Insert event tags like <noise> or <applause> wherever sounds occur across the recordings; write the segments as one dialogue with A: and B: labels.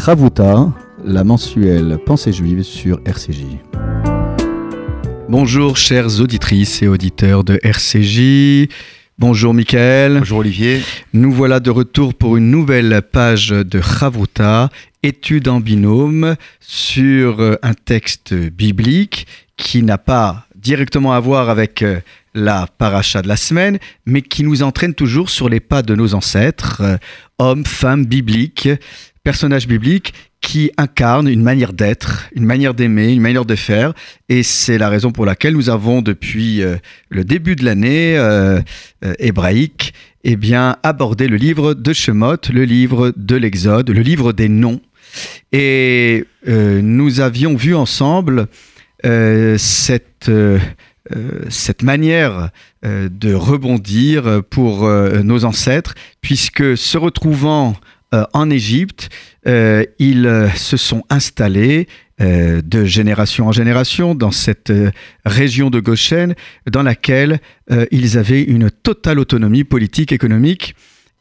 A: Ravuta, la mensuelle Pensée juive sur RCJ. Bonjour chères auditrices et auditeurs de RCJ. Bonjour Michael.
B: Bonjour Olivier.
A: Nous voilà de retour pour une nouvelle page de Chavuta, étude en binôme sur un texte biblique qui n'a pas directement à voir avec euh, la paracha de la semaine, mais qui nous entraîne toujours sur les pas de nos ancêtres, euh, hommes, femmes bibliques, personnages bibliques qui incarnent une manière d'être, une manière d'aimer, une manière de faire. Et c'est la raison pour laquelle nous avons, depuis euh, le début de l'année hébraïque, eh bien, abordé le livre de Shemot, le livre de l'Exode, le livre des noms. Et nous avions vu ensemble cette euh, cette manière euh, de rebondir pour euh, nos ancêtres, puisque se retrouvant en Égypte, ils se sont installés de génération en génération dans cette région de Goshen dans laquelle ils avaient une totale autonomie politique, économique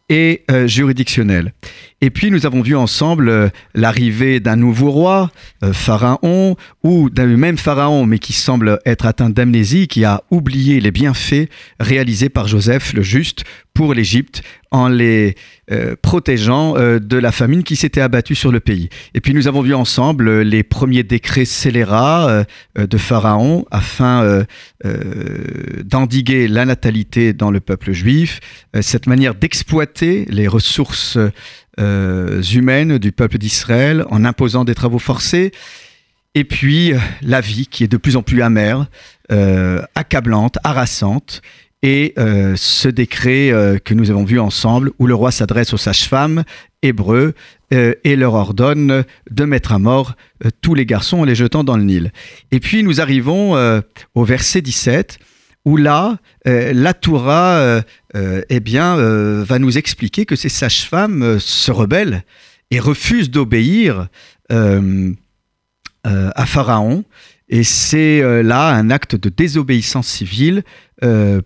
A: et juridictionnelle. Et puis nous avons vu ensemble euh, l'arrivée d'un nouveau roi, euh, Pharaon, ou d'un même Pharaon, mais qui semble être atteint d'amnésie, qui a oublié les bienfaits réalisés par Joseph le Juste pour l'Égypte en les euh, protégeant de la famine qui s'était abattue sur le pays. Et puis nous avons vu ensemble les premiers décrets scélérats de Pharaon afin d'endiguer la natalité dans le peuple juif, cette manière d'exploiter les ressources euh, humaines du peuple d'Israël en imposant des travaux forcés. Et puis euh, la vie qui est de plus en plus amère, euh, accablante, harassante. Et ce décret que nous avons vu ensemble, où le roi s'adresse aux sages-femmes hébreux et leur ordonne de mettre à mort tous les garçons en les jetant dans le Nil. Et puis nous arrivons au verset 17, où là, euh, la Torah euh, euh, eh bien, va nous expliquer que ces sages-femmes se rebellent et refusent d'obéir à Pharaon. Et c'est là un acte de désobéissance civile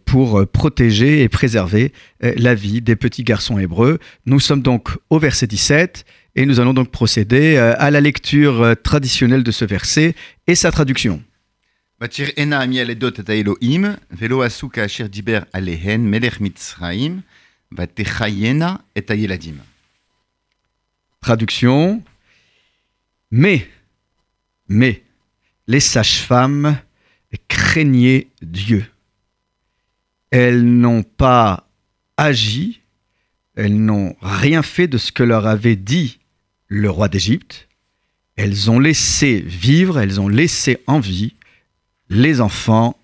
A: pour protéger et préserver la vie des petits garçons hébreux. Nous sommes donc au verset 17 et nous allons donc procéder à la lecture traditionnelle de ce verset et sa traduction. Traduction. Mais, mais, les sages-femmes craignaient Dieu. Elles n'ont pas agi, elles n'ont rien fait de ce que leur avait dit le roi d'Égypte. Elles ont laissé vivre, elles ont laissé en vie les enfants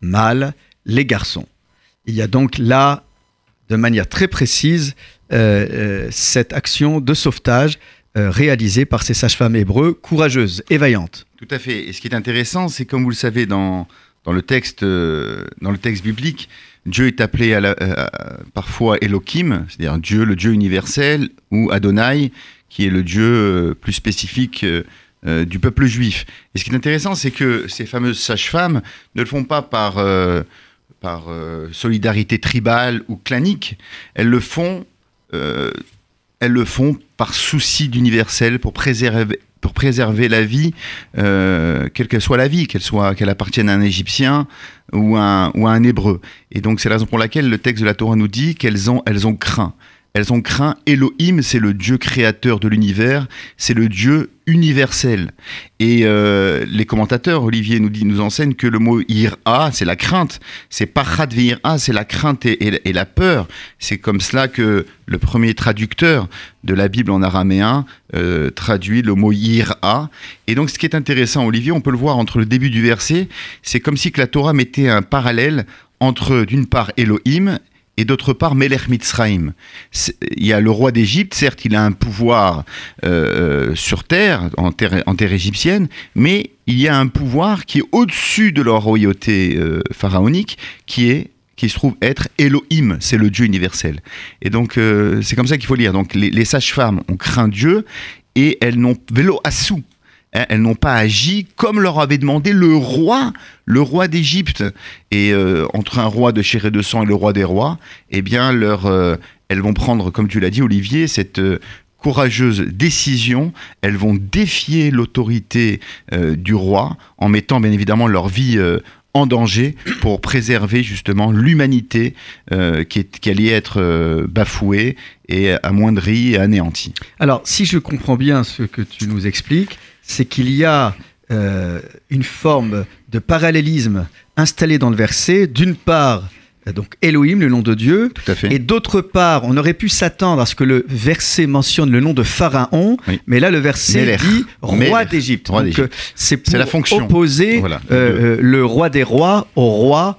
A: mâles, les garçons. Il y a donc là, de manière très précise, euh, euh, cette action de sauvetage euh, réalisée par ces sages-femmes hébreux, courageuses et vaillantes.
B: Tout à fait. Et ce qui est intéressant, c'est comme vous le savez dans, dans, le, texte, dans le texte biblique, Dieu est appelé parfois Elohim, c'est-à-dire Dieu, le Dieu universel, ou Adonai, qui est le Dieu plus spécifique euh, du peuple juif. Et ce qui est intéressant, c'est que ces fameuses sages-femmes ne le font pas par, euh, par euh, solidarité tribale ou clanique, elles le font, elles le font par souci d'universel pour préserver, pour préserver la vie, quelle qu'elle soit la vie, qu'elle soit qu'elle appartienne à un Égyptien ou un, ou à un Hébreu. Et donc c'est la raison pour laquelle le texte de la Torah nous dit qu'elles ont, elles ont craint. Elles ont craint Elohim, c'est le Dieu créateur de l'univers, c'est le Dieu universel. Et euh, les commentateurs, Olivier nous dit, nous enseigne que le mot ira, c'est la crainte. C'est pachat ira, c'est la crainte et, la peur. C'est comme cela que le premier traducteur de la Bible en araméen euh, traduit le mot ira. Et donc, ce qui est intéressant, Olivier, on peut le voir entre le début du verset, c'est comme si la Torah mettait un parallèle entre, d'une part, Elohim et d'autre part Melech Mitzrayim. Il y a le roi d'Égypte, certes, il a un pouvoir euh, euh, sur terre en, terre, en terre égyptienne, mais il y a un pouvoir qui est au-dessus de leur royauté euh, pharaonique, qui est qui se trouve être Elohim, c'est le Dieu universel. Et donc c'est comme ça qu'il faut lire. Donc les, sages-femmes ont craint Dieu et elles n'ont vélo assou, elles n'ont pas agi comme leur avait demandé le roi, le roi d'Égypte. Et euh, entre un roi de chair et de sang et le roi des rois, eh bien, euh, elles vont prendre, comme tu l'as dit, Olivier, cette euh, courageuse décision, elles vont défier l'autorité du roi en mettant bien évidemment leur vie en danger pour préserver justement l'humanité qui allait être bafouée et amoindrie et anéantie.
A: Alors, si je comprends bien ce que tu nous expliques, c'est qu'il y a une forme de parallélisme installé dans le verset, d'une part donc Elohim, le nom de Dieu.
B: Tout à fait.
A: Et d'autre part, on aurait pu s'attendre à ce que le verset mentionne le nom de Pharaon, mais là le verset dit roi d'Égypte. Euh, c'est pour la fonction. opposer euh, euh, le roi des rois au roi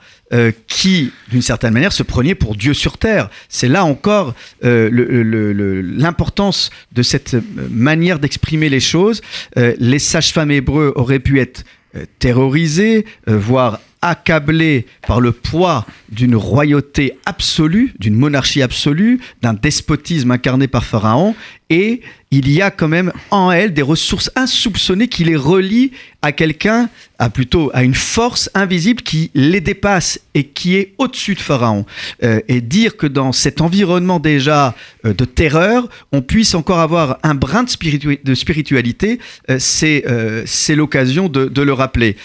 A: qui, d'une certaine manière, se prenait pour Dieu sur terre. C'est là encore l'importance de cette manière d'exprimer les choses. les sages-femmes hébreux auraient pu être terrorisés, voire accablés par le poids d'une royauté absolue, d'une monarchie absolue, d'un despotisme incarné par Pharaon, et il y a quand même en elle des ressources insoupçonnées qui les relient à quelqu'un, à plutôt à une force invisible qui les dépasse et qui est au-dessus de Pharaon. Euh, et dire que dans cet environnement déjà euh, de terreur, on puisse encore avoir un brin de, spiritualité, euh, c'est l'occasion de, le rappeler.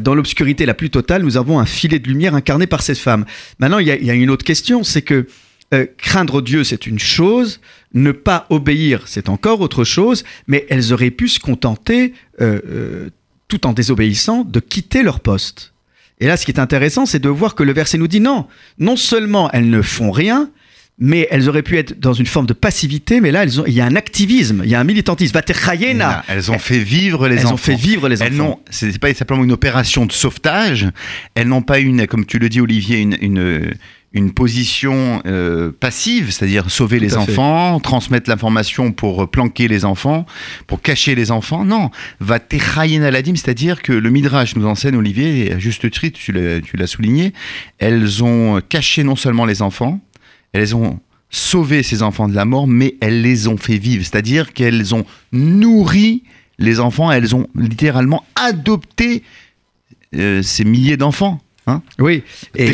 A: dans l'obscurité la plus totale, nous avons un filet de lumière incarné par cette femme. Maintenant, il y il y a une autre question, c'est que euh, craindre Dieu, c'est une chose, ne pas obéir, c'est encore autre chose, mais elles auraient pu se contenter, euh, euh, tout en désobéissant, de quitter leur poste. Et là, ce qui est intéressant, c'est de voir que le verset nous dit non, non seulement elles ne font rien, mais elles auraient pu être dans une forme de passivité, mais là, elles ont, il y a un activisme, il y a un militantisme.
B: Elles ont fait vivre les
A: elles
B: enfants.
A: Ont fait vivre les enfants.
B: C'est pas simplement une opération de sauvetage. Elles n'ont pas une, comme tu le dis, Olivier, une, une une position euh, passive, c'est-à-dire sauver les enfants, transmettre l'information pour euh, planquer les enfants, pour cacher les enfants. Non, va à aladim, c'est-à-dire que le Midrash nous enseigne, Olivier, et à juste titre, tu l'as souligné, elles ont caché non seulement les enfants, elles ont sauvé ces enfants de la mort, mais elles les ont fait vivre, c'est-à-dire qu'elles ont nourri les enfants, elles ont littéralement adopté euh, ces milliers d'enfants.
A: Hein oui, et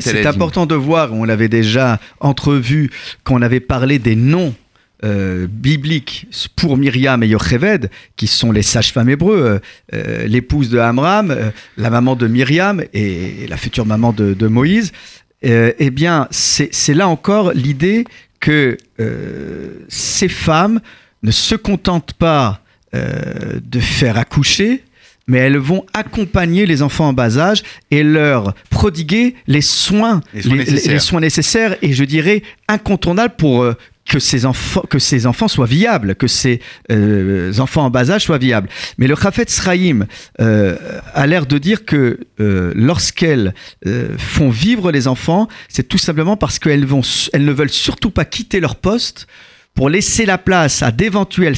A: c'est important de voir, on l'avait déjà entrevu quand on avait parlé des noms euh, bibliques pour Myriam et Yocheved, qui sont les sages-femmes hébreux, euh, euh, l'épouse de Amram, la maman de Myriam et, la future maman de, Moïse, eh bien, c'est là encore l'idée que ces femmes ne se contentent pas de faire accoucher, mais elles vont accompagner les enfants en bas âge et leur prodiguer les soins, les soins, nécessaires. et je dirais incontournables pour euh, que ces enfants que ces enfants soient viables, que ces euh, enfants en bas âge soient viables. Mais le Chafet Sraïm euh, a l'air de dire que lorsqu'elles font vivre les enfants, c'est tout simplement parce qu'elles elles ne veulent surtout pas quitter leur poste pour laisser la place à d'éventuels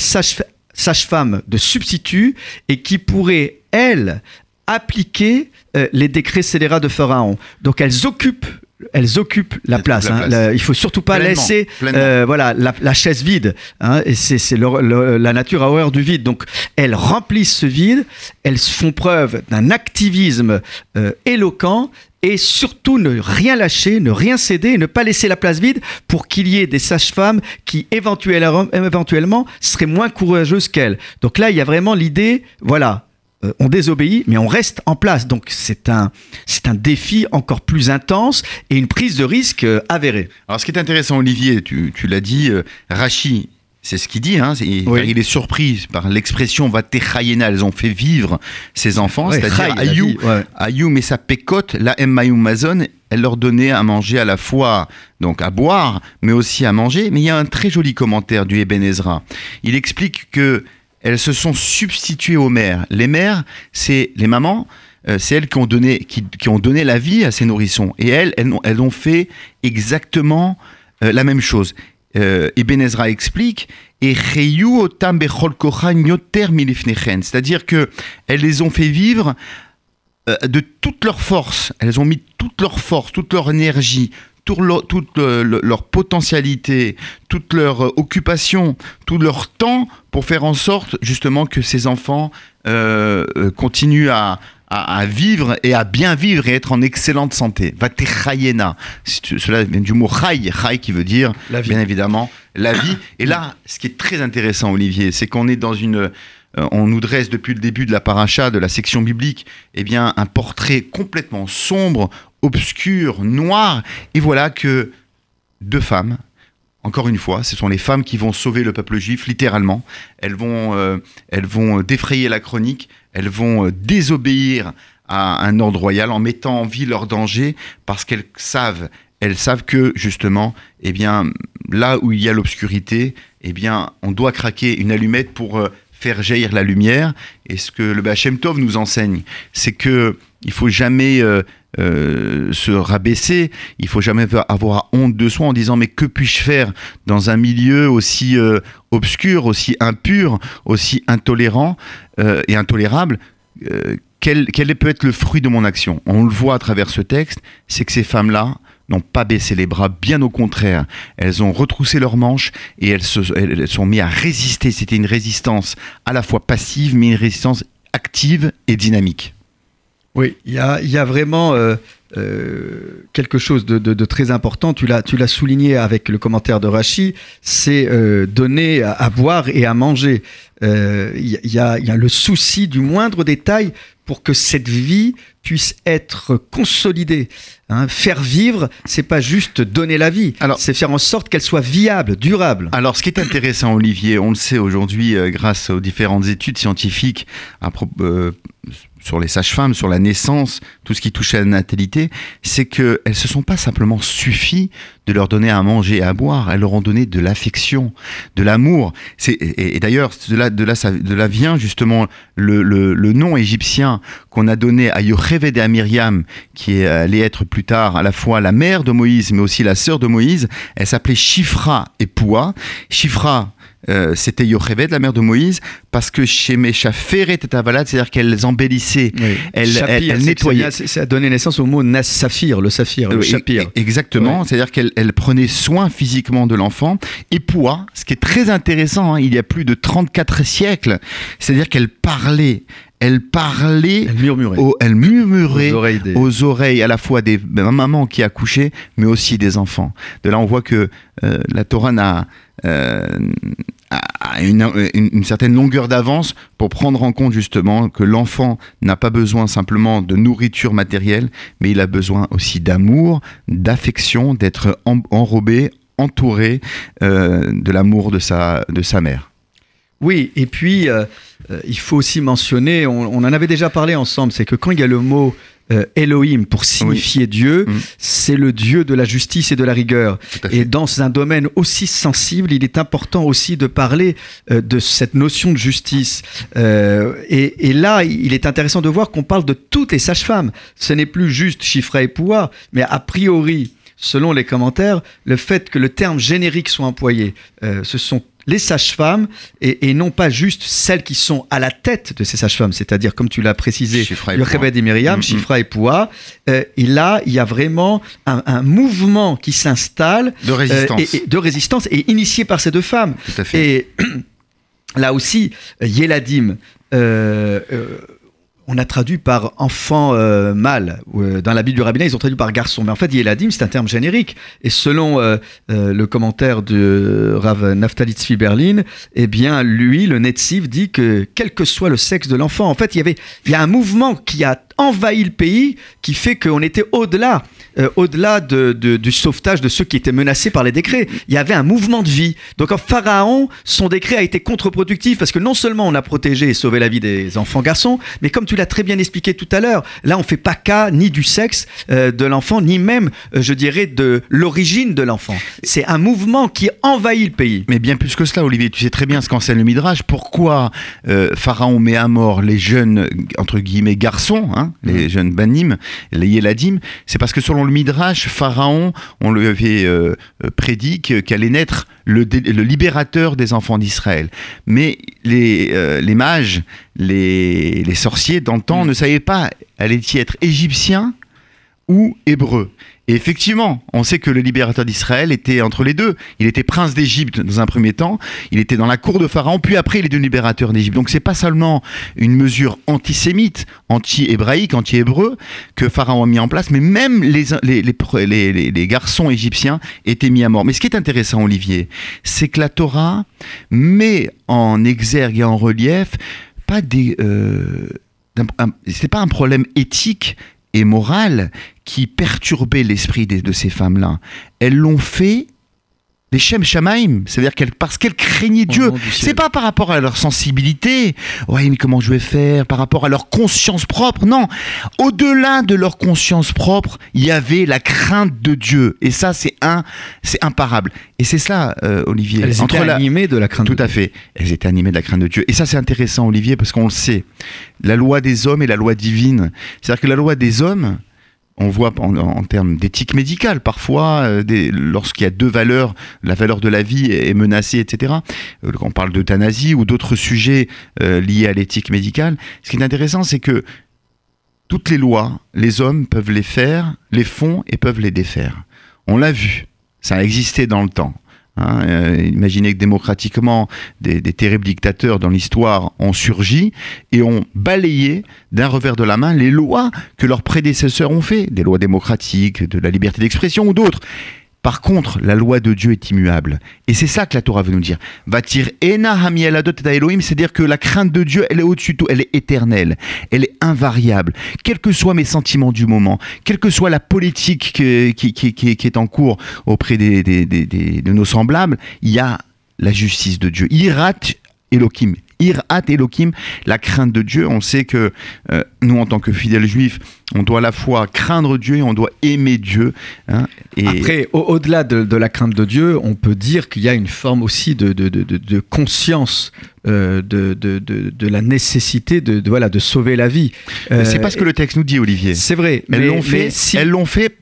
A: sages-femmes de substitut et qui pourraient elles, appliquer euh, les décrets scélérats de Pharaon. Donc elles occupent elles occupent la place. Hein. il faut surtout pas laisser euh, voilà la, chaise vide. Hein. et c'est la nature a horreur du vide. Donc elles remplissent ce vide. Elles font preuve d'un activisme euh, éloquent et surtout ne rien lâcher, ne rien céder et ne pas laisser la place vide pour qu'il y ait des sages-femmes qui éventuellement, éventuellement seraient moins courageuses qu'elles. Donc là, il y a vraiment l'idée, voilà, euh, on désobéit, mais on reste en place. Donc c'est un, c'est un défi encore plus intense et une prise de risque euh, avérée.
B: Alors ce qui est intéressant, Olivier, tu, l'as dit, euh, Rachi, c'est ce qu'il dit, hein, il est surpris par l'expression va elles ont fait vivre ses enfants, c'est-à-dire Ayou, Ayou, mais sa pécote, la Mazon, elle leur donnait à manger à la fois, donc à boire, mais aussi à manger. Mais il y a un très joli commentaire du Eben Ezra. Il explique que elles se sont substituées aux mères. Les mères, c'est les mamans, euh, c'est elles qui ont, donné, qui, ont donné la vie à ces nourrissons. Et elles, elles, ont, fait exactement euh, la même chose. Euh, Ibn explique et c'est-à-dire que elles les ont fait vivre euh, de toute leur force. Elles ont mis toute leur force, toute leur énergie, toute leur, potentialité, toute leur euh, occupation, tout leur temps pour faire en sorte justement que ces enfants euh, euh, continuent à, à, vivre et à bien vivre et être en excellente santé. Vatechayena. Cela vient du mot chai, chai qui veut dire, bien évidemment, la vie. Et là, ce qui est très intéressant, Olivier, c'est qu'on est dans une. On nous dresse depuis le début de la paracha, de la section biblique, eh bien, un portrait complètement sombre, obscur, noir. Et voilà que deux femmes, encore une fois, ce sont les femmes qui vont sauver le peuple juif, littéralement. Elles vont, euh, elles vont défrayer la chronique, elles vont euh, désobéir à un ordre royal en mettant en vie leur danger parce qu'elles savent, elles savent que justement, eh bien, là où il y a l'obscurité, eh bien, on doit craquer une allumette pour euh, faire jaillir la lumière. Et ce que le Bachem Tov nous enseigne, c'est que il faut jamais se rabaisser, il faut jamais avoir honte de soi en disant mais que puis-je faire dans un milieu aussi euh, obscur, aussi impur, aussi intolérant euh, et intolérable quel, quel peut être le fruit de mon action? On le voit à travers ce texte, c'est que ces femmes-là, n'ont pas baissé les bras, bien au contraire. Elles ont retroussé leurs manches et elles se elles sont mises à résister. C'était une résistance à la fois passive, mais une résistance active et dynamique.
A: Oui, il y a, vraiment euh, euh, quelque chose de, très important. Tu l'as, souligné avec le commentaire de Rachi, c'est euh, donner à, boire et à manger. Il y, a, le souci du moindre détail pour que cette vie puisse être consolidée. Hein. Faire vivre, c'est pas juste donner la vie, c'est faire en sorte qu'elle soit viable, durable.
B: Alors, ce qui est intéressant, Olivier, on le sait aujourd'hui grâce aux différentes études scientifiques à propos sur les sages-femmes, sur la naissance, tout ce qui touche à la natalité, c'est qu'elles ne se sont pas simplement suffi de leur donner à manger et à boire, elles leur ont donné de l'affection, de l'amour. Et, d'ailleurs, de là, vient justement le, nom égyptien qu'on a donné à Yocheved et à Myriam, qui allait être plus tard à la fois la mère de Moïse, mais aussi la sœur de Moïse. Elle s'appelait Shifra et Poua. Shifra, euh, c'était Yocheved, la mère de Moïse, parce que chez Mesha Feret et Avalad, c'est-à-dire qu'elles embellissaient, elles, nettoyaient.
A: Ça a donné naissance au mot Nas Saphir, le saphir, le
B: chapir. Exactement, c'est-à-dire qu'elles prenaient soin physiquement de l'enfant. Et Poua, ce qui est très intéressant, hein, il y a plus de 34 siècles, c'est-à-dire qu'elle parlait elle parlait,
A: elle murmurait,
B: elle murmurait aux, oreilles à la fois des mamans qui accouchaient, mais aussi des enfants. De là, on voit que euh, la Torah n'a euh, une, certaine longueur d'avance pour prendre en compte justement que l'enfant n'a pas besoin simplement de nourriture matérielle, mais il a besoin aussi d'amour, d'affection, d'être enrobé, entouré euh, de l'amour de sa, de sa mère.
A: Oui, et puis euh, euh, il faut aussi mentionner, on, en avait déjà parlé ensemble, c'est que quand il y a le mot euh, Elohim pour signifier Dieu, mm. c'est le Dieu de la justice et de la rigueur. Et dans un domaine aussi sensible, il est important aussi de parler de cette notion de justice. Et, là, il est intéressant de voir qu'on parle de toutes les sages-femmes. Ce n'est plus juste Chifra et Poua, mais a priori, selon les commentaires, le fait que le terme générique soit employé, ce sont les sages-femmes et, non pas juste celles qui sont à la tête de ces sages-femmes, c'est-à-dire comme tu l'as précisé, le Rebed et Myriam, mm Chifra et Poua. Euh, et là, il y a vraiment un, mouvement qui s'installe
B: de résistance.
A: Euh, et, de résistance et initié par ces deux femmes.
B: Tout à fait.
A: Et <clears throat> là aussi, Yeladim. Euh, on a traduit par enfant euh, mâle. Euh, dans la Bible du rabbinat, ils ont traduit par garçon. Mais en fait, Yeladim, c'est un terme générique. Et selon euh, le commentaire de Rav Naftali Tzvi Berlin, eh bien, lui, le Netziv, dit que quel que soit le sexe de l'enfant, en fait, il y avait, il y a un mouvement qui a envahi le pays qui fait qu'on était au-delà euh, au-delà de, du sauvetage de ceux qui étaient menacés par les décrets. Il y avait un mouvement de vie. Donc en Pharaon, son décret a été contre-productif parce que non seulement on a protégé et sauvé la vie des enfants garçons, mais comme tu l'as très bien expliqué tout à l'heure, là on fait pas cas ni du sexe euh, de l'enfant, ni même, euh, je dirais, de l'origine de l'enfant. C'est un mouvement qui envahit le pays.
B: Mais bien plus que cela, Olivier, tu sais très bien ce qu'enseigne le Midrash. Pourquoi Pharaon met à mort les jeunes, entre guillemets, garçons, hein, les mmh. jeunes banim, les yeladim C'est parce que selon le Midrash, Pharaon, on lui avait euh, euh, prédit qu'allait naître le, libérateur des enfants d'Israël. Mais les, euh, les mages, les, les sorciers d'antan mm. ne savaient pas allait-il être égyptien ou hébreu. Et effectivement, on sait que le libérateur d'Israël était entre les deux. Il était prince d'Égypte dans un premier temps, il était dans la cour de Pharaon, puis après il est devenu libérateur d'Égypte. Donc c'est pas seulement une mesure antisémite, anti-hébraïque, anti-hébreu que Pharaon a mis en place, mais même les, garçons égyptiens étaient mis à mort. Mais ce qui est intéressant, Olivier, c'est que la Torah met en exergue et en relief pas des... Euh, pas un problème éthique et moral qui perturbait l'esprit de, ces femmes-là. Elles l'ont fait les Shem Shamaim, c'est-à-dire parce qu'elles craignaient Dieu. C'est pas par rapport à leur sensibilité, ouais, mais comment je vais faire, par rapport à leur conscience propre, non. Au-delà de leur conscience propre, il y avait la crainte de Dieu. Et ça, c'est un, c'est imparable. Et c'est ça, euh, Olivier.
A: Elles étaient animées de la crainte
B: Tout
A: de
B: à fait. Elles étaient animées de la crainte de Dieu. Et ça, c'est intéressant, Olivier, parce qu'on le sait. La loi des hommes et la loi divine. C'est-à-dire que la loi des hommes, on voit en, termes d'éthique médicale parfois, euh, lorsqu'il y a deux valeurs, la valeur de la vie est menacée, etc. Euh, on parle d'euthanasie ou d'autres sujets euh, liés à l'éthique médicale, ce qui est intéressant, c'est que toutes les lois, les hommes peuvent les faire, les font et peuvent les défaire. On l'a vu, ça a existé dans le temps. Hein, euh, imaginez que démocratiquement, des, terribles dictateurs dans l'histoire ont surgi et ont balayé d'un revers de la main les lois que leurs prédécesseurs ont fait, des lois démocratiques, de la liberté d'expression ou d'autres. Par contre, la loi de Dieu est immuable. Et c'est ça que la Torah veut nous dire. Vatir ena Elohim, c'est-à-dire que la crainte de Dieu, elle est au-dessus de tout, elle est éternelle, elle est invariable. Quels que soient mes sentiments du moment, quelle que soit la politique qui, est en cours auprès de nos semblables, il y a la justice de Dieu. Irat Elohim, Irat Elohim, la crainte de Dieu. On sait que euh, nous, en tant que fidèles juifs, on doit à la fois craindre Dieu et on doit aimer Dieu.
A: Hein. et... Après, au-delà de, la crainte de Dieu, on peut dire qu'il y a une forme aussi de, de conscience euh, de, la nécessité de, voilà, de sauver la vie.
B: c'est pas ce que le texte nous dit, Olivier.
A: C'est vrai.
B: Elles l'ont fait, elles l'ont fait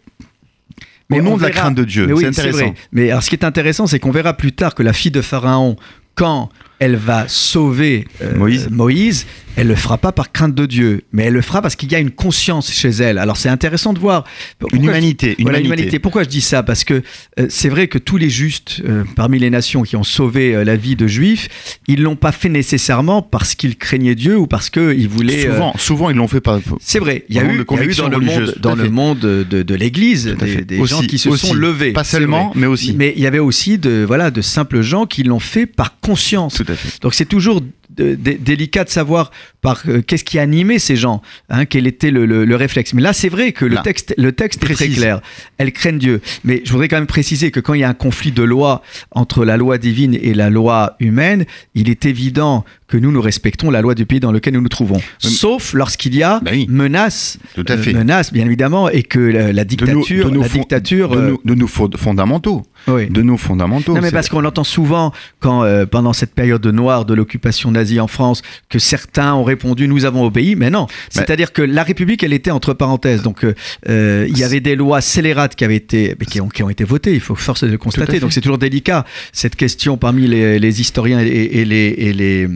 B: au nom de la crainte de Dieu. c'est intéressant.
A: Mais alors, ce qui est intéressant, c'est qu'on verra plus tard que la fille de Pharaon, quand elle va sauver euh, Moïse. Elle le fera pas par crainte de Dieu, mais elle le fera parce qu'il y a une conscience chez elle. Alors c'est intéressant de voir
B: une humanité, une humanité.
A: Pourquoi je dis ça? Parce que euh, c'est vrai que tous les justes euh, parmi les nations qui ont sauvé la vie de Juifs, ils l'ont pas fait nécessairement parce qu'ils craignaient Dieu ou parce qu'ils voulaient.
B: Souvent, souvent ils l'ont fait pas.
A: C'est vrai. Il y, a eu, dans le monde, dans le monde de, l'Église des, gens qui se sont levés.
B: Pas seulement, mais aussi.
A: Mais il y avait aussi de voilà de simples gens qui l'ont fait par conscience. Donc c'est toujours délicat de savoir par euh, qu'est-ce qui animait ces gens, hein, quel était le, réflexe. Mais là, c'est vrai que le texte, le texte est très clair. Elles craignent Dieu. Mais je voudrais quand même préciser que quand il y a un conflit de loi entre la loi divine et la loi humaine, il est évident que nous, nous respectons la loi du pays dans lequel nous nous trouvons. Sauf lorsqu'il y a bah menace,
B: Tout à fait.
A: Euh, menace, bien évidemment, et que la, dictature, de la dictature,
B: de, nos, fondamentaux, de nos fondamentaux.
A: Non, mais parce qu'on entend souvent quand euh, pendant cette période noire de l'occupation nazie en France que certains ont répondu nous avons obéi, mais non. C'est-à-dire que la République, elle était entre parenthèses. Donc euh, il y avait des lois scélérates qui avaient été, qui ont, qui ont été votées. Il faut force de le constater. Donc c'est toujours délicat cette question parmi les, historiens et, les, et les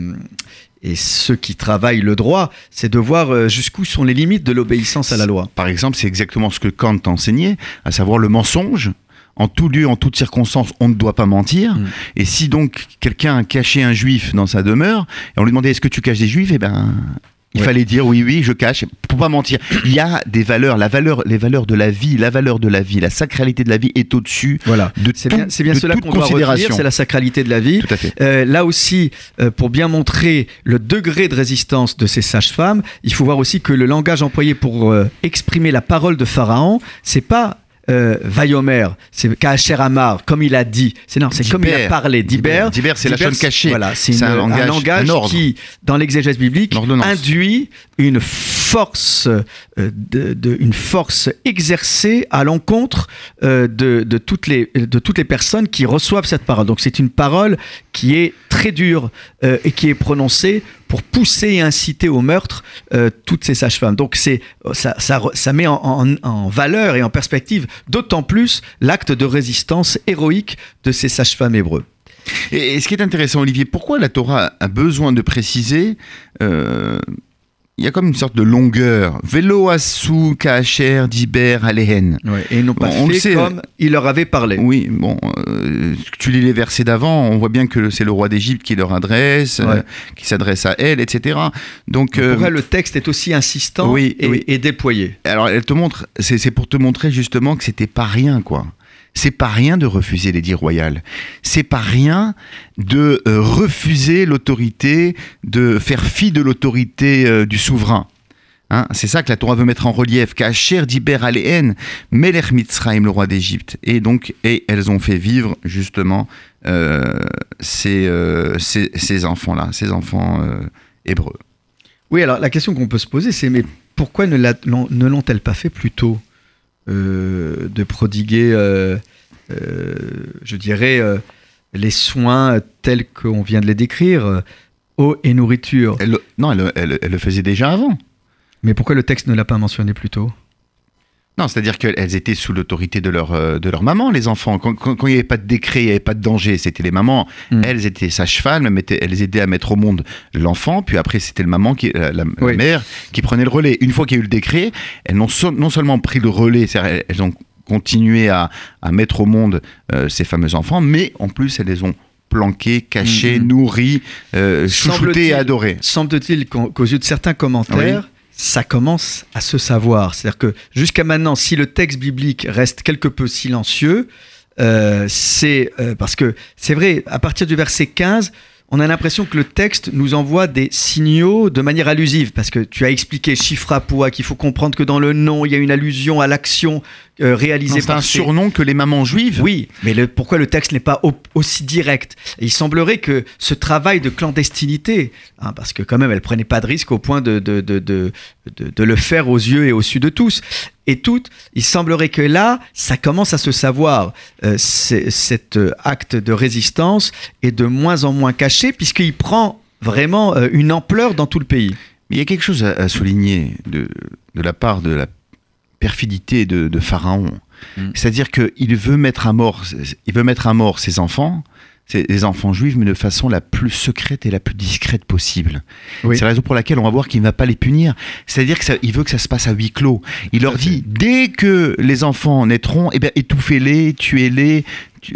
A: et ceux qui travaillent le droit, c'est de voir euh, jusqu'où sont les limites de l'obéissance à la loi.
B: Par exemple, c'est exactement ce que Kant enseignait, à savoir le mensonge. En tout lieu, en toute circonstance, on ne doit pas mentir. Mm. Et si donc quelqu'un cachait un juif dans sa demeure, et on lui demandait est-ce que tu caches des juifs, eh ben, il fallait dire oui, oui, je cache, pour pas mentir. Il y a des valeurs, la valeur, les valeurs de la vie, la valeur de la vie, la sacralité de la vie est au-dessus
A: voilà.
B: de
A: C'est bien, c'est bien cela qu'on doit retenir, c'est la sacralité de la vie.
B: Tout à fait.
A: Euh, là aussi, euh, pour bien montrer le degré de résistance de ces sages-femmes, il faut voir aussi que le langage employé pour euh, exprimer la parole de Pharaon, c'est pas euh, Vayomer, c'est Kacher Amar, comme il a dit. C'est non, c'est comme il a parlé. Diber,
B: Diber, c'est la chose cachée.
A: Voilà, c'est un, langage, qui, dans l'exégèse biblique, induit une force, euh, de, une force exercée à l'encontre euh, de, de, toutes les, de toutes les personnes qui reçoivent cette parole. Donc c'est une parole qui est très dure euh, et qui est prononcée pour pousser et inciter au meurtre toutes ces sages-femmes. Donc c'est ça, ça, met en, valeur et en perspective d'autant plus l'acte de résistance héroïque de ces sages-femmes hébreux.
B: Et, ce qui est intéressant, Olivier, pourquoi la Torah a besoin de préciser il y a comme une sorte de longueur. Vélo assou, kacher, diber, alehen.
A: Ouais, et ils n'ont pas
B: on le
A: fait
B: sait.
A: comme il leur avait parlé.
B: Oui, bon, euh, tu lis les versets d'avant, on voit bien que c'est le roi d'Égypte qui leur adresse, euh, qui s'adresse à elle, etc. Donc, euh,
A: Pourquoi le texte est aussi insistant
B: oui,
A: et,
B: oui.
A: et déployé
B: alors elle te montre, c'est c'est pour te montrer justement que c'était pas rien, quoi. C'est pas rien de refuser l'édit royal. C'est pas rien de euh, refuser l'autorité, de faire fi de l'autorité euh, du souverain. Hein, c'est ça que la Torah veut mettre en relief. Kacher diber aléen, Melech Mitzrayim, le roi d'Égypte. Et donc, et elles ont fait vivre justement euh, ces, ces, ces enfants-là, ces enfants hébreux.
A: Oui, alors la question qu'on peut se poser, c'est mais pourquoi ne l'ont-elles pas fait plus tôt? De prodiguer, euh, euh, je dirais, euh, les soins tels qu'on vient de les décrire, euh, eau et nourriture.
B: Elle, non, elle, elle- elle le faisait déjà avant.
A: Mais pourquoi le texte ne l'a pas mentionné plus tôt?
B: Non, c'est-à-dire qu'elles étaient sous l'autorité de leur, euh, de leur maman, les enfants. Quand, quand- quand il n'y avait pas de décret, il n'y avait pas de danger, c'était les mamans.
A: Mm.
B: Elles étaient sages-femmes, elles, aidaient à mettre au monde l'enfant, puis après c'était le maman, qui, la, la- la mère, qui prenait le relais. Une fois qu'il y a eu le décret, elles n'ont so- non seulement pris le relais, elles, elles ont continué à, à mettre au monde euh, ces fameux enfants, mais en plus elles les ont planqués, cachés, nourris, euh, chouchoutés
A: Semble-t-il-
B: et adorés.
A: Semble-t-il qu'aux yeux de certains commentaires, ça commence à se savoir. C'est-à-dire que jusqu'à maintenant, si le texte biblique reste quelque peu silencieux, euh, c'est euh, parce que c'est vrai, à partir du verset 15, on a l'impression que le texte nous envoie des signaux de manière allusive, parce que tu as expliqué chiffre à poids, qu'il faut comprendre que dans le nom, il y a une allusion à l'action euh,
B: C'est
A: par
B: un surnom que les mamans juives.
A: oui, mais le, pourquoi le texte n'est pas au- aussi direct? Il semblerait que ce travail de clandestinité, hein, parce que quand même elle prenait pas de risque au point de, de, de, de, de- de le faire aux yeux et au su de tous et toutes, il semblerait que là, ça commence à se savoir. Euh, cet euh, acte de résistance est de moins en moins caché puisqu'il prend vraiment euh, une ampleur dans tout le pays.
B: Mais il y a quelque chose à, à souligner de, de la part de la perfidité de, de Pharaon.
A: Mm.
B: C'est-à-dire qu'il veut mettre à mort, il veut mettre à mort ses enfants, ses, les enfants juifs, mais de façon la plus secrète et la plus discrète possible.
A: Oui.
B: C'est la raison pour laquelle on va voir qu'il ne va pas les punir. C'est-à-dire qu'il veut que ça se passe à huis clos. Il leur dit, dès que les enfants naîtront, eh bien, étouffez-les, tuez-les,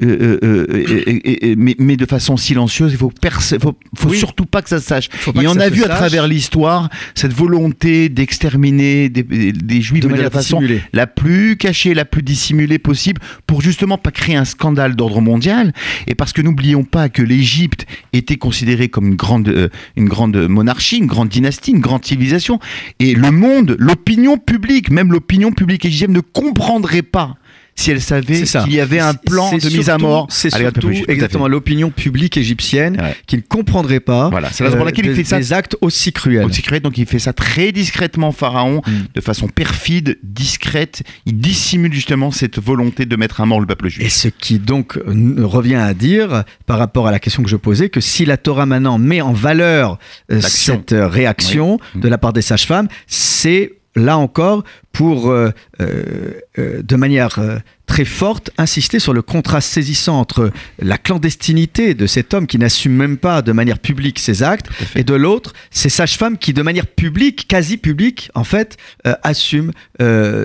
B: euh, euh, euh, mais, de façon silencieuse. Il faut, faut, faut
A: Oui.
B: surtout pas que ça se sache. Et on a vu à
A: sache.
B: travers l'histoire cette volonté d'exterminer des, des juifs
A: De
B: la façon
A: dissimulée.
B: la plus cachée, la plus dissimulée possible, pour justement pas créer un scandale d'ordre mondial. Et parce que n'oublions pas que l'Égypte était considérée comme une grande, euh, une grande monarchie, une grande dynastie, une grande civilisation. Et le monde, l'opinion publique, même l'opinion publique égyptienne ne comprendrait pas si elle savait qu'il y avait un plan de mise à mort.
A: C'est
B: Allez,
A: surtout
B: fait.
A: exactement l'opinion publique égyptienne
B: Ouais.
A: qui ne comprendrait pas
B: Voilà, c'est la raison pour laquelle il
A: des-
B: fait ça.
A: des actes aussi cruels.
B: Aussi secret, donc il fait ça très discrètement, Pharaon,
A: Mm.
B: de façon perfide, discrète. Il dissimule justement cette volonté de mettre à mort le peuple
A: Et
B: juif.
A: ce qui donc euh, revient à dire, par rapport à la question que je posais, que si la Torah maintenant met en valeur euh, cette euh, réaction
B: Oui.
A: de la part des sages-femmes, c'est là encore pour, euh, euh, euh, de manière très forte, insister sur le contraste saisissant entre la clandestinité de cet homme qui n'assume même pas de manière publique ses actes, et de l'autre, ces sages-femmes qui, de manière publique, quasi publique, en fait, euh, assument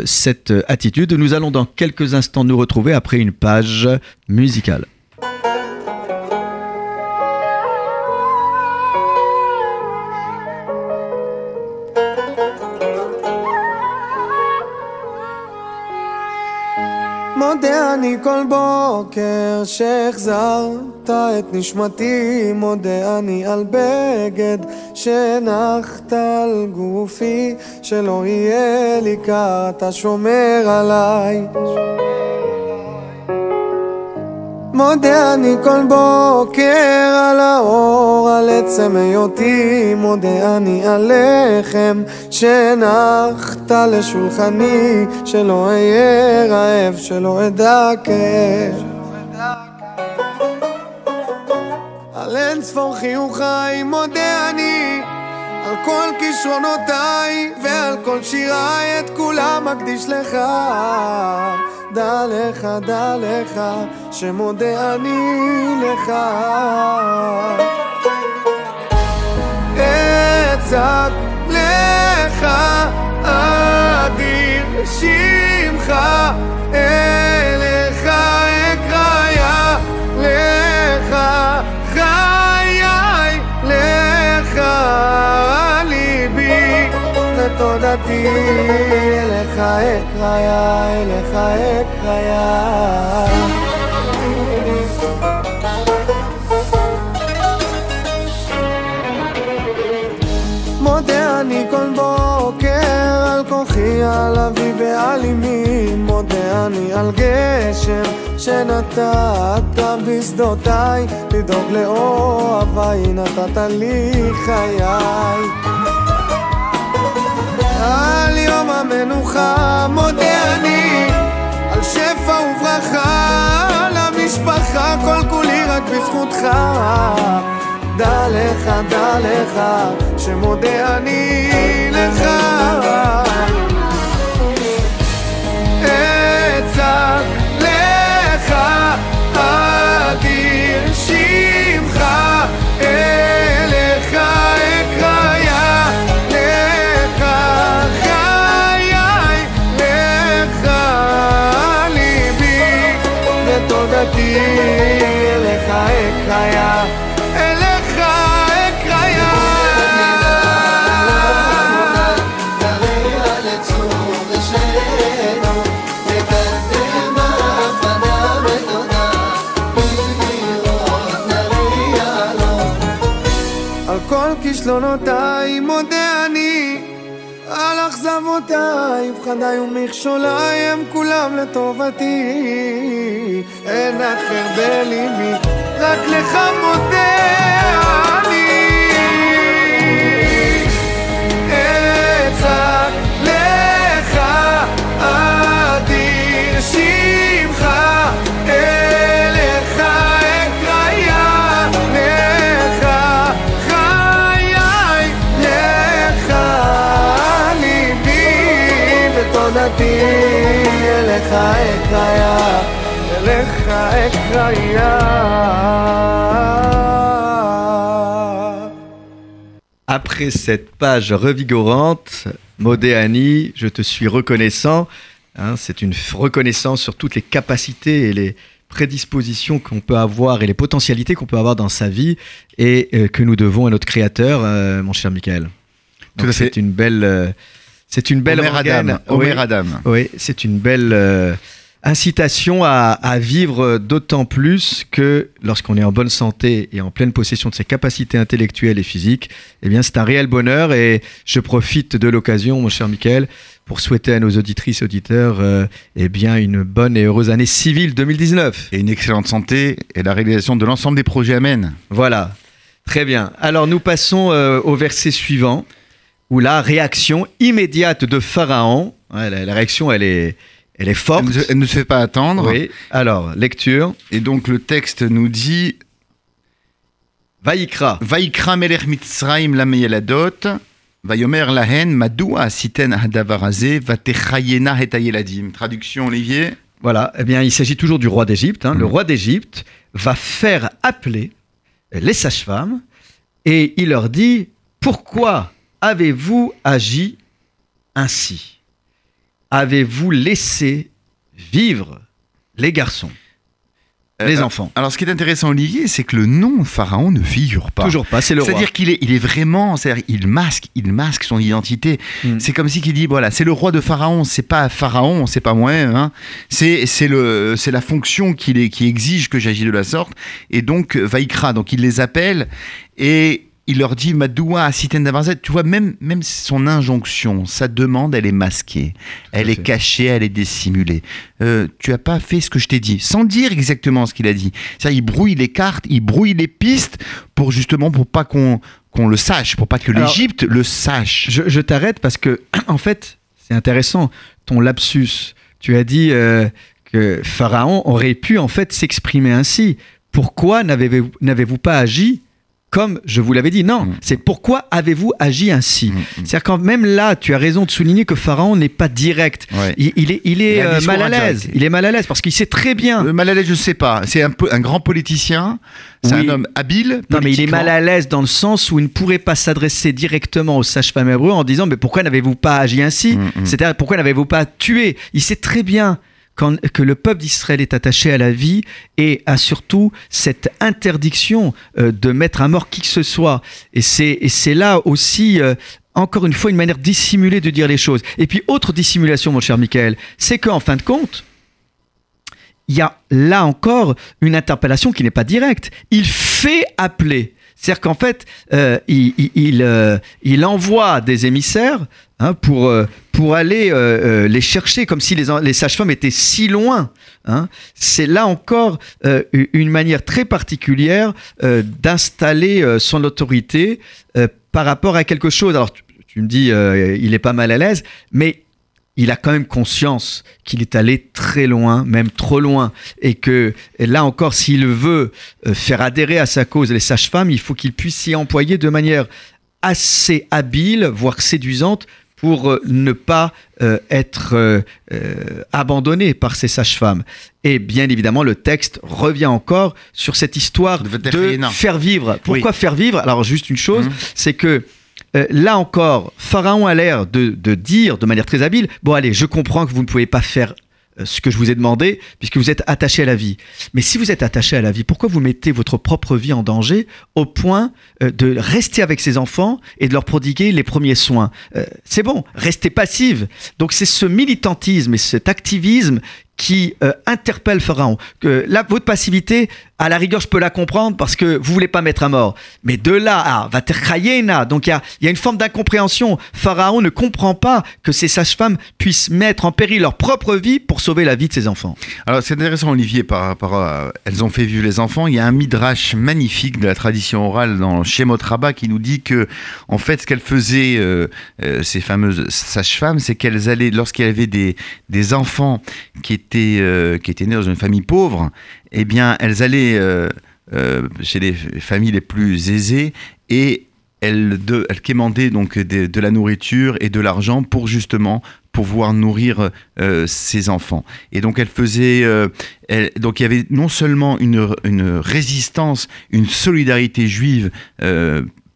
A: cette attitude. Nous allons dans quelques instants nous retrouver après une page musicale.
C: מודה אני כל בוקר שהחזרת את נשמתי, מודה אני על בגד שהנחת על גופי, שלא יהיה לי קר, אתה שומר עליי. מודה אני כל בוקר על האור, על עצם היותי, מודה אני על לחם שהנחת לשולחני, שלא אהיה רעב, שלא אדע כאב. על אין ספור חיוכיי מודה אני על כל כישרונותיי ועל כל שיריי את כולם מקדיש לך דע לך, דע לך, שמודה אני לך. אצעק לך אדיר שמך אליך אקריה לך חיי לך ליבי ותודתי אקריה אליך אקריה מודה אני כל בוקר על כוחי, על אבי ועל אמי. מודה אני על גשם שנתת בשדותיי לדאוג לאוהביי נתת לי חיי יום המנוחה מודה אני על שפע וברכה למשפחה כל כולי רק בזכותך דע לך, דע לך, שמודה אני לך. כישלונותיי מודה אני על אכזבותיי, פחדיי ומכשוליי הם כולם לטובתי. אין אחר בליבי, רק לך מודה אני. לך אדיר שמך
A: Après cette page revigorante, Modéani, je te suis reconnaissant. Hein, c'est une reconnaissance sur toutes les capacités et les prédispositions qu'on peut avoir et les potentialités qu'on peut avoir dans sa vie et euh, que nous devons à notre Créateur, euh, mon cher Michael.
B: Tout
A: Donc
B: à fait.
A: C'est une belle, euh, c'est une belle
B: Omer
A: rengaine.
B: Adam.
A: Oui.
B: Omer Adam.
A: Oui, c'est une belle euh, incitation à, à vivre d'autant plus que lorsqu'on est en bonne santé et en pleine possession de ses capacités intellectuelles et physiques, eh bien c'est un réel bonheur et je profite de l'occasion, mon cher Michael, pour souhaiter à nos auditrices et auditeurs euh, eh bien une bonne et heureuse année civile 2019.
B: Et une excellente santé et la réalisation de l'ensemble des projets Amen.
A: Voilà, très bien. Alors nous passons euh, au verset suivant où la réaction immédiate de Pharaon, ouais, la, la réaction elle est, elle est forte.
B: elle ne se fait pas attendre.
A: Oui, alors, lecture.
B: Et donc le texte nous dit
A: Vaïkra.
B: Vaikra melech Mitzrayim lameyeladot, Vayomer lahen madua siten hadavarazé, vatechayena hetayeladim. Traduction Olivier.
A: Voilà, eh bien, il s'agit toujours du roi d'Égypte. hein. Le
B: Mhm.
A: roi d'Égypte va faire appeler les sages-femmes et il leur dit Pourquoi avez-vous agi ainsi? Avez-vous laissé vivre les garçons, les
B: Euh,
A: enfants?
B: Alors ce qui est intéressant Olivier, c'est que le nom Pharaon ne figure pas.
A: Toujours pas, c'est le roi.
B: C'est-à-dire qu'il est, il est vraiment, c'est-à-dire il masque, il masque son identité.
A: Mm.
B: C'est comme si qu'il dit voilà, c'est le roi de Pharaon, c'est pas Pharaon, c'est pas moi, hein. c'est c'est le c'est la fonction qu'il est qui exige que j'agis de la sorte et donc euh, Vaikra, donc il les appelle et il leur dit Madoua tu vois même même son injonction, sa demande, elle est masquée, elle est cachée, elle est dissimulée. Euh, tu as pas fait ce que je t'ai dit, sans dire exactement ce qu'il a dit. C'est-à-dire, il brouille les cartes, il brouille les pistes pour justement pour pas qu'on qu'on le sache, pour pas que l'Égypte le sache.
A: Je, je t'arrête parce que, <clears throat> en fait, c'est intéressant, ton lapsus. Tu as dit euh, que Pharaon aurait pu, en fait, s'exprimer ainsi. Pourquoi n'avez-vous n'avez-vous pas agi comme je vous l'avais dit. Non,
B: Mm.
A: c'est pourquoi avez-vous agi ainsi
B: Mm, mm.
A: C'est-à-dire quand même là, tu as raison de souligner que Pharaon n'est pas direct.
B: Ouais.
A: Il, il est, il est
B: Il a un
A: euh, mal à l'aise. Il est mal à l'aise parce qu'il sait très bien.
B: Euh, mal à l'aise, je sais pas. C'est un, peu, un grand politicien. C'est
A: Oui.
B: un homme habile.
A: Non, mais il est mal à l'aise dans le sens où il ne pourrait pas s'adresser directement aux sages-femmes hébreux en disant Mais pourquoi n'avez-vous pas agi ainsi. C'est-à-dire, pourquoi n'avez-vous pas tué? Il sait très bien que le peuple d'Israël est attaché à la vie et a surtout cette interdiction euh, de mettre à mort qui que ce soit. Et c'est là aussi. euh, encore une fois, une manière dissimulée de dire les choses. Et puis, autre dissimulation, mon cher Michael, c'est qu'en fin de compte, il y a là encore une interpellation qui n'est pas directe. Il fait appeler. C'est-à-dire qu'en fait, euh, il, il- il envoie des émissaires hein, pour, euh, pour aller euh, euh, les chercher, comme si les, les sages-femmes étaient si loin. hein. C'est là encore une manière très particulière d'installer son autorité par rapport à quelque chose. Alors, tu, me dis, il est pas mal à l'aise, mais il a quand même conscience qu'il est allé très loin, même trop loin, et que là encore, s'il veut faire adhérer à sa cause les sages-femmes, il faut qu'il puisse s'y employer de manière assez habile, voire séduisante, pour euh, ne pas euh, être euh, euh, abandonné par ces sages-femmes. Et bien évidemment, le texte revient encore sur cette histoire
B: De
A: faire vivre. Pourquoi faire vivre? Alors juste une chose,
B: Mhm.
A: c'est que là encore, Pharaon a l'air de, de dire de manière très habile, bon allez, je comprends que vous ne pouvez pas faire ce que je vous ai demandé, puisque vous êtes attaché à la vie. Mais si vous êtes attaché à la vie, pourquoi vous mettez votre propre vie en danger au point euh, de rester avec ces enfants et de leur prodiguer les premiers soins? Euh, C'est bon, restez passive. Donc c'est ce militantisme et cet activisme qui euh, interpelle Pharaon. Que là, votre passivité, à la rigueur, je peux la comprendre parce que vous voulez pas mettre à mort. Mais de là à Vaterchayena, donc il y a, y a une forme d'incompréhension. Pharaon ne comprend pas que ces sages-femmes puissent mettre en péril leur propre vie pour sauver la vie de ses enfants.
B: Alors c'est intéressant Olivier par rapport à elles ont fait vivre les enfants. Il y a un midrash magnifique de la tradition orale dans Shemot Rabbah qui nous dit que en fait ce qu'elles faisaient euh, euh, ces fameuses sages-femmes, c'est qu'elles allaient lorsqu'il y avait des, des enfants qui étaient euh, qui étaient nés dans une famille pauvre, eh bien elles allaient euh, euh, chez les familles les plus aisées et elles, de, quémandaient donc de, la nourriture et de l'argent pour justement pouvoir nourrir euh, ses enfants. Et donc elle faisait, donc il y avait non seulement une, résistance, une solidarité juive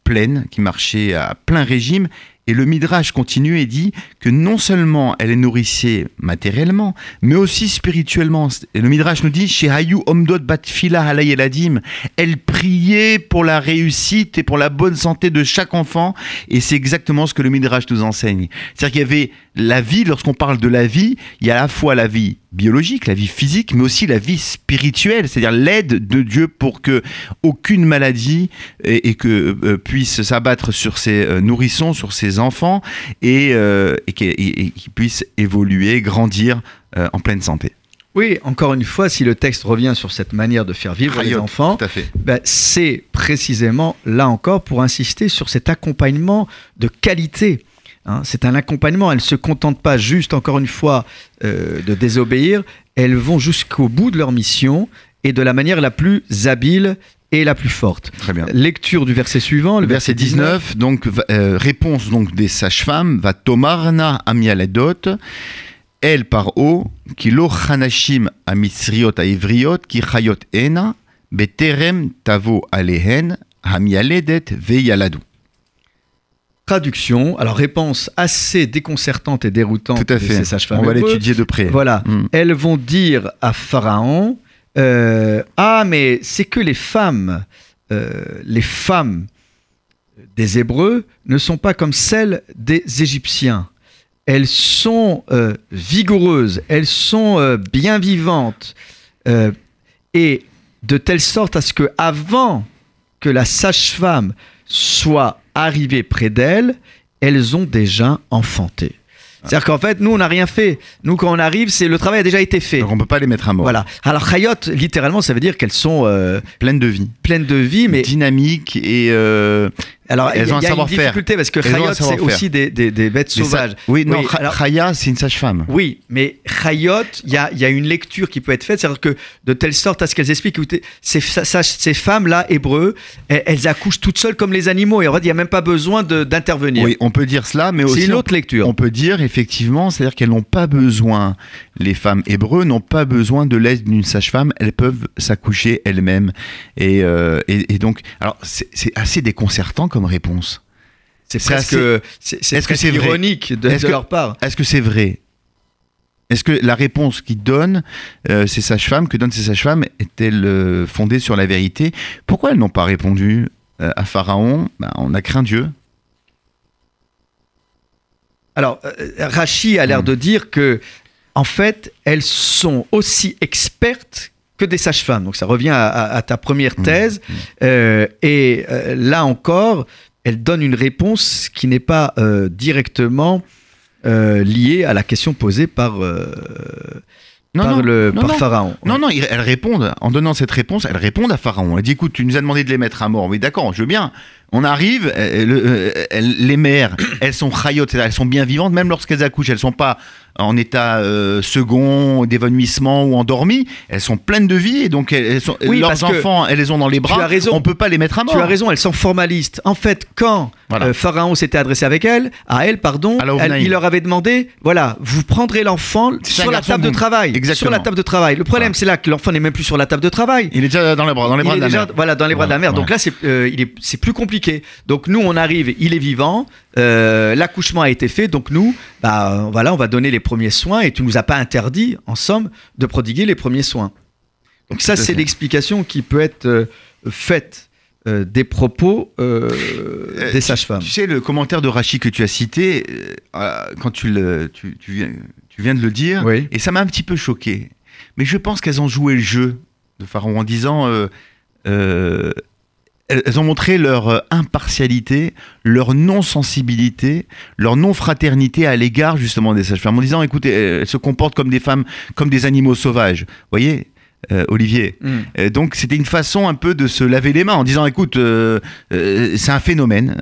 B: pleine qui marchait à plein régime. Et le Midrash continue et dit que non seulement elle les nourrissait matériellement, mais aussi spirituellement. Et le Midrash nous dit chez Hayu Omdot Batfila Halay Eladim, elle priait pour la réussite et pour la bonne santé de chaque enfant. Et c'est exactement ce que le Midrash nous enseigne. C'est-à-dire qu'il y avait la vie, lorsqu'on parle de la vie, il y a à la fois la vie biologique, la vie physique, mais aussi la vie spirituelle, c'est-à-dire l'aide de Dieu pour que aucune maladie et que euh, puisse s'abattre sur ses euh, nourrissons, sur ses enfants, et, euh, et qu'ils puissent évoluer, grandir euh, en pleine santé.
A: Oui, encore une fois, si le texte revient sur cette manière de faire vivre les enfants, ben, c'est précisément là encore pour insister sur cet accompagnement de qualité. Hein, c'est un accompagnement. Elles ne se contentent pas juste, encore une fois, euh, de désobéir. Elles vont jusqu'au bout de leur mission et de la manière la plus habile et la plus forte.
B: Très bien.
A: Lecture du verset suivant,
B: Le verset 19, donc euh, réponse donc des sages-femmes, va tomarna amialedot, elle par haut, qui lo chanashim amitzriot aivriot, qui chayot ena, beterem tavo alehen, amialedet veyaladu.
A: Traduction. Alors, réponse assez déconcertante et déroutante
B: Tout à
A: de
B: fait.
A: ces sages-femmes
B: On va l'étudier de près.
A: Voilà.
B: Mm.
A: elles vont dire à Pharaon euh, Ah, mais c'est que les femmes, euh, les femmes des Hébreux ne sont pas comme celles des Égyptiens. Elles sont euh, vigoureuses, elles sont bien vivantes, et de telle sorte à ce que avant que la sage-femme soit arrivée près d'elles, elles ont déjà enfanté. C'est-à-dire qu'en fait, nous, on n'a rien fait. Nous, quand on arrive, c'est le travail a déjà été fait.
B: Donc on ne peut pas les mettre à mort.
A: Voilà. Alors, chayot, littéralement, ça veut dire qu'elles sont euh,
B: Pleine de vie.
A: pleines de vie, mais
B: Dynamique et, euh,
A: Alors,
B: Elles
A: il y a-
B: ont un savoir-faire.
A: difficulté parce que Chayot, c'est aussi des, des- des bêtes sauvages.
B: Oui, non,
A: Oui, alors-
B: c'est une sage-femme.
A: Oui, mais Chayot, il y a, y a une lecture qui peut être faite, c'est-à-dire que de telle sorte à ce qu'elles expliquent, écoutez, ces, ces femmes-là, hébreux, elles, elles accouchent toutes seules comme les animaux, et en fait, il n'y a même pas besoin de- d'intervenir.
B: Oui, on peut dire cela, mais aussi
A: c'est une autre lecture.
B: On peut dire effectivement, c'est-à-dire qu'elles n'ont pas besoin, les femmes hébreux n'ont pas besoin de l'aide d'une sage-femme, elles peuvent s'accoucher elles-mêmes. Et, euh, et, et donc, alors c'est c'est assez déconcertant comme réponse.
A: C'est presque,
B: assez-
A: c'est,
B: que
A: presque
B: c'est vrai
A: ironique de,
B: que-
A: leur part.
B: Est-ce que c'est vrai Est-ce que la réponse qu'ils donnent, euh, ces sages-femmes, que donnent ces sages-femmes, est-elle euh, fondée sur la vérité? Pourquoi elles n'ont pas répondu euh, à Pharaon? Ben, On a craint Dieu.
A: Alors, Rachi a l'air
B: Mm.
A: de dire que, en fait, elles sont aussi expertes que des sages-femmes. Donc, ça revient à, à- à ta première
B: Mm.
A: thèse. Euh, et euh, là encore, elle donne une réponse qui n'est pas euh, directement liée à la question posée par,
B: Non,
A: par,
B: non,
A: le,
B: non,
A: par
B: non.
A: Pharaon.
B: Non, non, elles répondent, en donnant cette réponse, elles répondent à Pharaon. Elle dit, écoute, tu nous as demandé de les mettre à mort. Oui, d'accord, je veux bien. On arrive, les mères, elles sont chayotes, elles sont bien vivantes, même lorsqu'elles accouchent, elles sont pas en état euh, second, d'évanouissement ou endormies. Elles sont pleines de vie et donc elles, elles sont,
A: Oui,
B: leurs enfants, elles les ont dans les bras.
A: as raison.
B: On peut pas les mettre à mort.
A: Tu as raison, elles sont formalistes. En fait, quand
B: Voilà.
A: euh, Pharaon s'était adressé avec elle, à elle, pardon, elle- il leur avait demandé, voilà, vous prendrez l'enfant sur la table de travail.
B: Exactement.
A: Sur la table de travail. Le problème,
B: Voilà.
A: c'est là que l'enfant n'est même plus sur la table de travail.
B: Il est déjà dans les bras, dans les bras
A: il
B: de la
A: déjà
B: mère.
A: voilà, dans les bras de la mère. Donc là, c'est euh, c'est plus compliqué. Donc nous, on arrive, il est vivant, euh, l'accouchement a été fait. Donc nous, bah, euh, voilà, on va donner les premiers soins et tu nous as pas interdit, en somme, de prodiguer les premiers soins. Donc ça, c'est l'explication qui peut être euh, faite euh, des propos des sages-femmes.
B: Tu sais, le commentaire de Rachi que tu as cité, quand tu, le, tu, tu viens, tu viens de le dire,
A: Oui.
B: et ça m'a un petit peu choqué. Mais je pense qu'elles ont joué le jeu de Pharaon en disant. euh, elles ont montré leur euh, impartialité, leur non-sensibilité, leur non-fraternité à l'égard justement des sages-femmes, en disant écoutez, elles se comportent comme des femmes, comme des animaux sauvages. Vous voyez, euh, Olivier
A: Mm.
B: euh, donc c'était une façon un peu de se laver les mains en disant écoute euh, euh, c'est un phénomène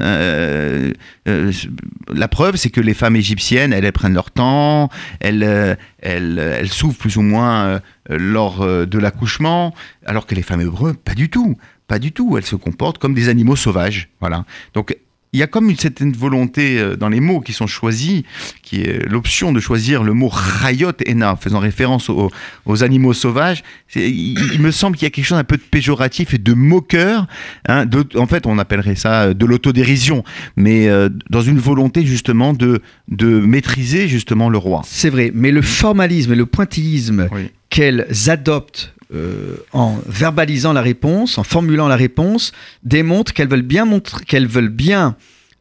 B: la preuve c'est que les femmes égyptiennes elles, elles prennent leur temps elles, elles, elles souffrent plus ou moins lors de l'accouchement alors que les femmes hébreux pas du tout pas du tout elles se comportent comme des animaux sauvages voilà donc il y a comme une certaine volonté euh, dans les mots qui sont choisis, qui est l'option de choisir le mot rayot ena, faisant référence aux, aux animaux sauvages. Il, il me semble qu'il y a quelque chose un peu de péjoratif et de moqueur. hein, de- en fait, on appellerait ça euh, de l'autodérision, mais euh, dans une volonté justement de, de maîtriser justement le roi.
A: C'est vrai, mais le formalisme et le pointillisme
B: Oui.
A: qu'elles adoptent euh, en verbalisant la réponse, en formulant la réponse, démontrent qu'elles veulent bien montrer, qu'elles veulent bien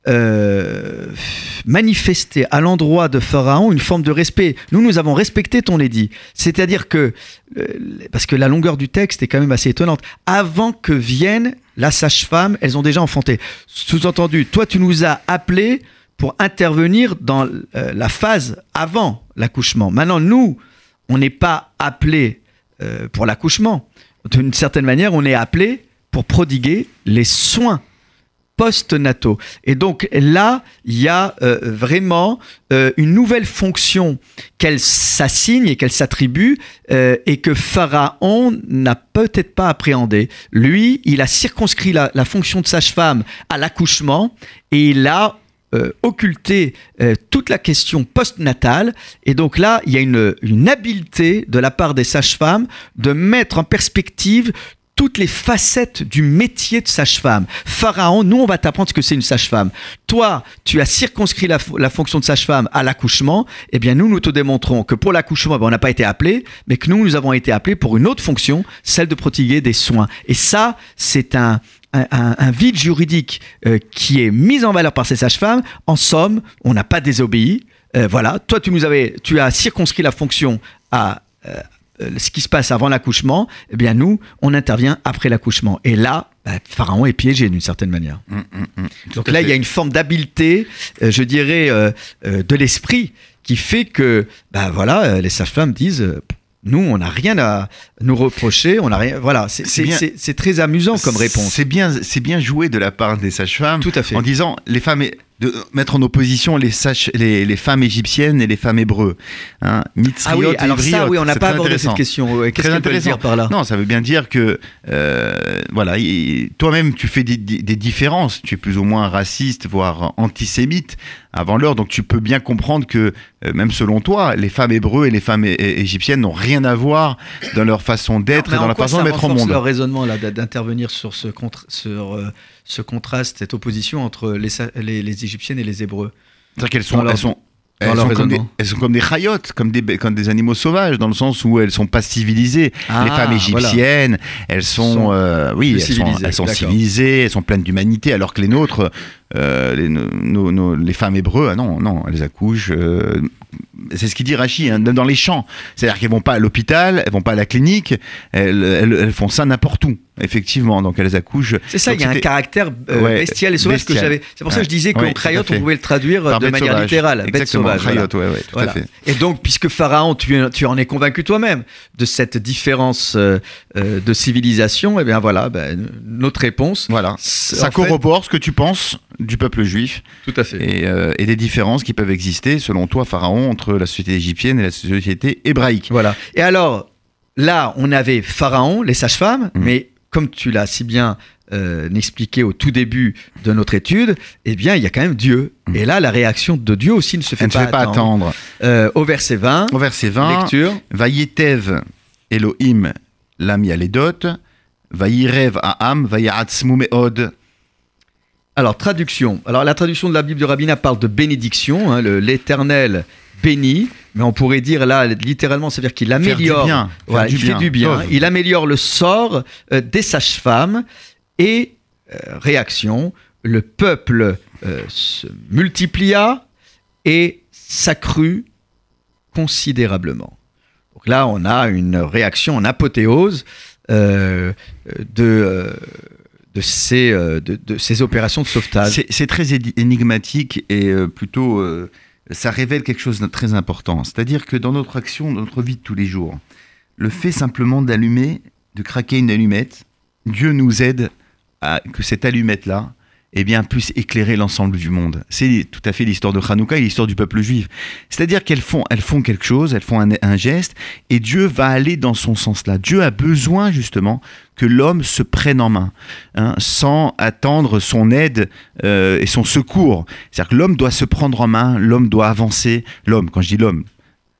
A: euh, manifester à l'endroit de Pharaon une forme de respect. Nous, nous avons respecté ton édit. C'est-à-dire que, euh, parce que la longueur du texte est quand même assez étonnante, avant que vienne la sage-femme, elles ont déjà enfanté. Sous-entendu, toi, tu nous as appelés pour intervenir dans la phase avant l'accouchement. Maintenant, nous, on n'est pas appelés euh, pour l'accouchement. D'une certaine manière, on est appelés pour prodiguer les soins post-nataux. Et donc là, il y a euh, vraiment euh, une nouvelle fonction qu'elle s'assigne et qu'elle s'attribue et que Pharaon n'a peut-être pas appréhendé. Lui, il a circonscrit la, la fonction de sage-femme à l'accouchement et il a euh, occulté euh, toute la question post-natale. Et donc là, il y a une, habileté de la part des sages-femmes de mettre en perspective toutes les facettes du métier de sage-femme. Pharaon, nous, on va t'apprendre ce que c'est une sage-femme. Toi, tu as circonscrit la, fonction de sage-femme à l'accouchement. Eh bien, nous, nous te démontrons que pour l'accouchement, ben, on n'a pas été appelés, mais que nous, nous avons été appelés pour une autre fonction, celle de prodiguer des soins. Et ça, c'est un, un, un- un vide juridique euh, qui est mis en valeur par ces sages-femmes. En somme, on n'a pas désobéi. Euh, voilà, toi, tu nous avais, tu as circonscrit la fonction à euh, ce qui se passe avant l'accouchement. Eh bien, nous, on intervient après l'accouchement. Et là, bah, Pharaon est piégé d'une certaine manière.
B: Hum, hum, hum.
A: Donc là,
B: fait.
A: il y a une forme d'habileté, je dirais, de l'esprit qui fait que, bah voilà, les sages-femmes disent, nous, on n'a rien à nous reprocher. On a rien. Voilà, c'est- très amusant comme réponse.
B: C'est bien, c'est bien joué de la part des sages-femmes.
A: Tout à fait.
B: En disant les femmes, de mettre en opposition les, sages, les, les femmes égyptiennes et les femmes hébreux. Hein,
A: Ah oui, alors ça, oui, on n'a pas abordé cette question. Ouais, Qu'est-ce
B: Très
A: qu'elle veut
B: intéressant.
A: dire par là?
B: Non, ça veut bien dire que euh, voilà, toi-même tu fais des, des- des différences. Tu es plus ou moins raciste, voire antisémite avant l'heure, donc tu peux bien comprendre que euh, même selon toi, les femmes hébreux et les femmes égyptiennes n'ont rien à voir dans leur façon d'être et dans leur façon de mettre au monde.
A: leur raisonnement d'intervenir sur ce, contra- sur, euh, ce contraste, cette opposition entre les, les, les Égyptiennes et les Hébreux.
B: C'est-à-dire qu'elles sont, elles sont, elles sont comme des,
A: raisonnement.
B: elles sont comme des chayotes, comme des, comme des animaux sauvages, dans le sens où elles sont pas civilisées.
A: Ah,
B: les femmes
A: voilà.
B: égyptiennes, elles sont,
A: Sont
B: euh, oui,
A: plus
B: elles sont,
A: civilisées,
B: elles sont civilisées, elles sont pleines d'humanité, alors que les nôtres, euh, les, nos- nos- les femmes hébreux, ah non, non, elles accouchent. euh, c'est ce qu'il dit Rachi, hein, dans les champs. C'est-à-dire qu'elles vont pas à l'hôpital, elles vont pas à la clinique, elles, elles- elles font ça n'importe où, effectivement. Donc elles accouchent.
A: C'est ça, il y a un caractère euh,
B: Ouais,
A: bestial et sauvage que j'avais. C'est pour ça que je disais
B: Ouais,
A: qu'en
B: fait.
A: on pouvait le traduire
B: par
A: de
B: bête
A: manière
B: sauvage.
A: littérale, bête
B: Exactement,
A: sauvage. voilà.
B: Chayot, ouais, ouais, tout
A: Voilà.
B: à fait.
A: Et donc, puisque Pharaon, tu, tu en es convaincu toi-même de cette différence de civilisation, et bien voilà, ben, notre réponse.
B: Voilà. Ça
A: fait-
B: corrobore ce que tu penses du peuple juif
A: Tout à fait.
B: et, euh, et des différences qui peuvent exister, selon toi, Pharaon, entre la société égyptienne et la société hébraïque.
A: Voilà. Et alors, là, on avait Pharaon, les sages-femmes,
B: Mhm.
A: mais comme tu l'as si bien euh, expliqué au tout début de notre étude, eh bien, il y a quand même Dieu.
B: Mhm.
A: Et là, la réaction de Dieu aussi ne se fait
B: Elle ne se
A: pas,
B: fait pas
A: attendre.
B: attendre.
A: Euh, au verset 20,
B: Au verset 20,
A: lecture.
B: Vayetev Elohim lam yaledot, Vayirev Aham, meod.
A: Alors, traduction. Alors, la traduction de la Bible de Rabbina parle de bénédiction, hein, l'éternel bénit, mais on pourrait dire là, littéralement, c'est-à-dire qu'il
B: du
A: améliore.
B: bien. du
A: fait du bien. Il améliore le sort euh, des sages-femmes et euh, réaction, le peuple euh, se multiplia et s'accrut considérablement. Donc là, on a une réaction en apothéose de, de, ces, euh, de, ces opérations de sauvetage.
B: C'est très énigmatique et euh, plutôt euh, ça révèle quelque chose de très important. C'est-à-dire que dans notre action, dans notre vie de tous les jours, le fait simplement d'allumer, de craquer une allumette, Dieu nous aide à que cette allumette-là eh bien, puisse éclairer l'ensemble du monde. C'est tout à fait l'histoire de Hanouka et l'histoire du peuple juif. C'est-à-dire qu'elles font, elles font quelque chose, elles font un, un geste, et Dieu va aller dans son sens-là. Dieu a besoin justement que l'homme se prenne en main, hein, sans attendre son aide euh, et son secours. C'est-à-dire que l'homme doit se prendre en main, l'homme doit avancer. L'homme, quand je dis l'homme,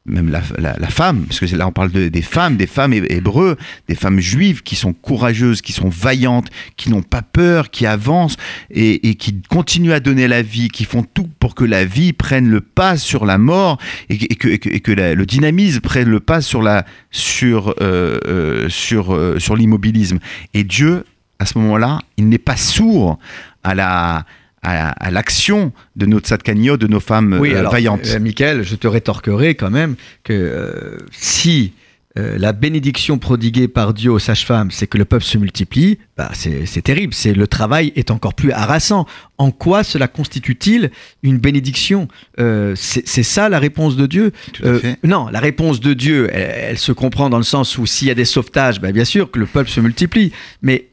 B: même la, femme, parce que là on parle de- des femmes, des femmes hé- hébreux, des femmes juives qui sont courageuses, qui sont vaillantes, qui n'ont pas peur, qui avancent et, qui continuent à donner la vie, qui font tout pour que la vie prenne le pas sur la mort et que, le dynamisme prenne le pas euh, euh, euh, sur l'immobilisme. Et Dieu, à ce moment-là, il n'est pas sourd à la à, à l'action de nos tzadkanio, de nos femmes
A: Oui,
B: euh,
A: alors,
B: vaillantes.
A: euh, Michael, je te rétorquerai quand même que euh, si euh, la bénédiction prodiguée par Dieu aux sages-femmes, c'est que le peuple se multiplie, bah, c'est c'est terrible. C'est le travail est encore plus harassant. En quoi cela constitue-t-il une bénédiction? Euh, C'est ça la réponse de Dieu?
B: Tout à
A: Euh,
B: fait.
A: Non, la réponse de Dieu, elle, elle se comprend dans le sens où s'il y a des sauvetages, bah, bien sûr que le peuple se multiplie. Mais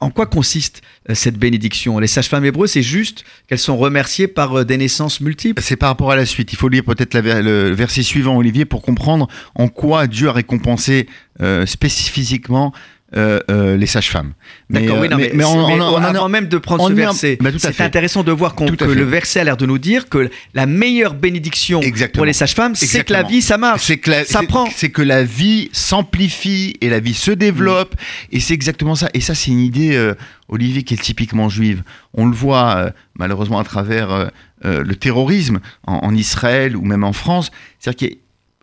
A: en quoi consiste euh, cette bénédiction? Les sages-femmes hébreux, c'est juste qu'elles sont remerciées par euh, des naissances multiples.
B: C'est par rapport à la suite. Il faut lire peut-être le verset suivant, Olivier, pour comprendre en quoi Dieu a récompensé euh, spécifiquement euh, euh, les sages-femmes.
A: D'accord, oui, non, mais,
B: mais on-
A: mais
B: on- on
A: avant même de prendre ce verset,
B: Bah,
A: c'est intéressant de voir que le verset a l'air de nous dire que la meilleure bénédiction
B: Exactement.
A: pour les sages-femmes, c'est que la vie, ça marche.
B: C'est que, la-
A: Ça prend.
B: c'est que la vie s'amplifie et la vie se développe. Et c'est exactement ça. Et ça, c'est une idée, euh, Olivier, qui est typiquement juive. On le voit malheureusement à travers le terrorisme en, en Israël ou même en France. C'est-à-dire que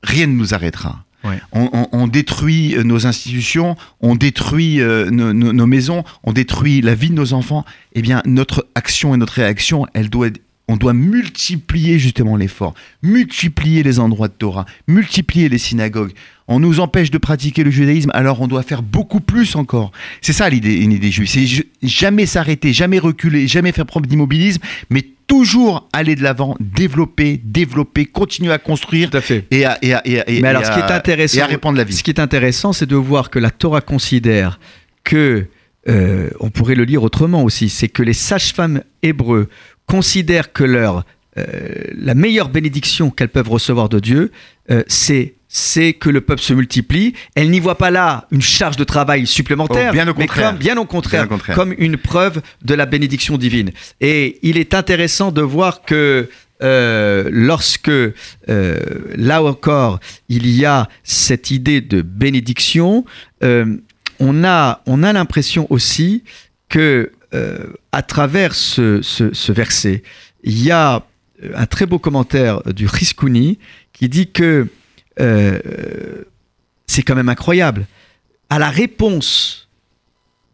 B: rien ne nous arrêtera. On, détruit euh, nos institutions, on détruit euh, nos, nos- nos maisons, on détruit la vie de nos enfants. Eh bien, notre action et notre réaction, elle doit être on doit multiplier justement l'effort, multiplier les endroits de Torah, multiplier les synagogues. On nous empêche de pratiquer le judaïsme, alors on doit faire beaucoup plus encore. C'est ça l'idée, une idée juive. C'est jamais s'arrêter, jamais reculer, jamais faire preuve d'immobilisme, mais toujours aller de l'avant, développer, développer, continuer à construire
A: Tout à fait.
B: et à, et à- et à- et
A: Mais alors,
B: à-
A: ce qui est intéressant,
B: et à répandre la vie.
A: Ce qui est intéressant, c'est de voir que la Torah considère que, euh, on pourrait le lire autrement aussi, c'est que les sages-femmes hébreux considèrent que leur, euh, la meilleure bénédiction qu'elles peuvent recevoir de Dieu, euh, c'est c'est que le peuple se multiplie. Elles n'y voient pas là une charge de travail supplémentaire,
B: Oh, bien au
A: mais
B: contraire.
A: comme- bien au contraire,
B: Bien au contraire.
A: comme une preuve de la bénédiction divine. Et il est intéressant de voir que euh, lorsque, euh, là encore, il y a cette idée de bénédiction, euh, on a, on a l'impression aussi que à travers ce, ce- ce verset, il y a euh, un très beau commentaire du Riskouni qui dit que euh, c'est quand même incroyable. À la réponse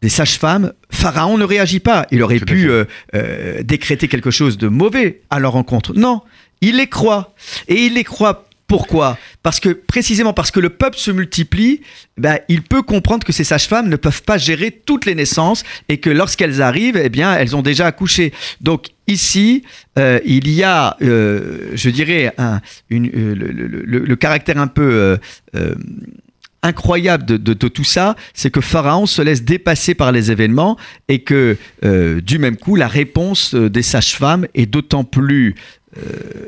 A: des sages-femmes, Pharaon ne réagit pas. Il aurait pu euh, euh, décréter quelque chose de mauvais à leur rencontre. Non, il les croit. Et il les croit pourquoi? Parce que précisément parce que le peuple se multiplie, ben, il peut comprendre que ces sages-femmes ne peuvent pas gérer toutes les naissances et que lorsqu'elles arrivent, eh bien, elles ont déjà accouché. Donc ici, euh, il y a, euh, je dirais, euh, le, caractère un peu incroyable de, tout ça, c'est que Pharaon se laisse dépasser par les événements et que euh, du même coup, la réponse euh, des sages-femmes est d'autant plus... euh,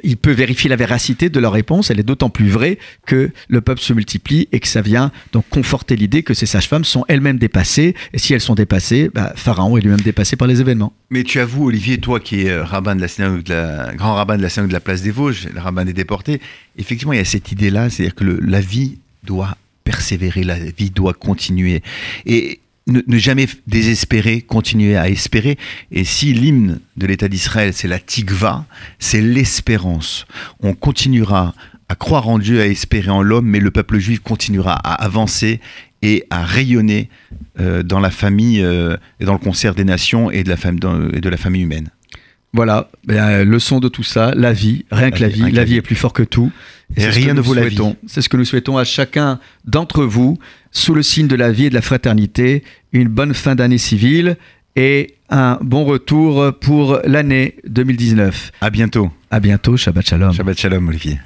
A: il peut vérifier la véracité de leur réponse, elle est d'autant plus vraie que le peuple se multiplie et que ça vient donc conforter l'idée que ces sages-femmes sont elles-mêmes dépassées. Et si elles sont dépassées, bah, Pharaon est lui-même dépassé par les événements.
B: Mais tu avoues, Olivier, toi qui es rabbin de la synagogue de la, grand rabbin de la synagogue de la place des Vosges, le rabbin des déportés, effectivement, il y a cette idée-là, c'est-à-dire que la vie doit persévérer, la vie doit continuer. Et ne, jamais désespérer, continuer à espérer. Et si l'hymne de l'État d'Israël, c'est la tikva, c'est l'espérance. On continuera à croire en Dieu, à espérer en l'homme, mais le peuple juif continuera à avancer et à rayonner euh, dans la famille euh, et dans le concert des nations et de la famille humaine.
A: Voilà, ben, leçon de tout ça, la vie, rien que la vie, la vie est plus fort que tout.
B: Et rien ne vaut la vie.
A: C'est ce que nous souhaitons à chacun d'entre vous, sous le signe de la vie et de la fraternité, une bonne fin d'année civile et un bon retour pour l'année 2019.
B: À bientôt.
A: À bientôt, Shabbat Shalom.
B: Shabbat shalom, Olivier.